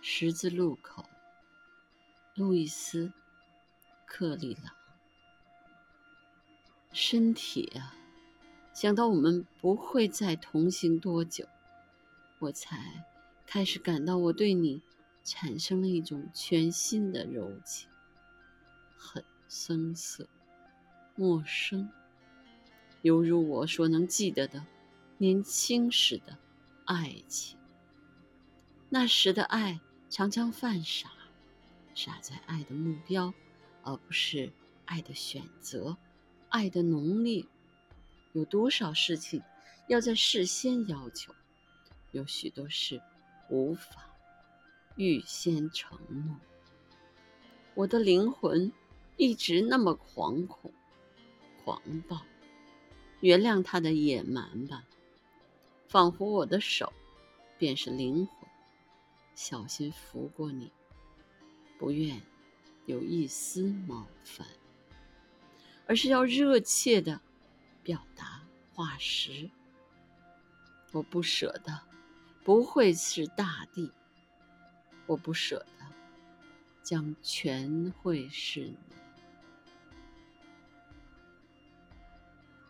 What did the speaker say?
十字路口，路易斯·克利朗。身体啊，想到我们不会再同行多久，我才开始感到我对你产生了一种全新的柔情，很生涩、陌生，犹如我所能记得的年轻时的爱情。那时的爱常常犯傻，傻在爱的目标，而不是爱的选择。爱的浓烈，有多少事情要在事先要求？有许多事无法预先承诺。我的灵魂一直那么惶恐、狂暴，原谅他的野蛮吧。仿佛我的手便是灵魂，小心拂过你，不愿有一丝冒犯。而是要热切的表达化石。我不舍得，不会是大地。我不舍得，将全会是你。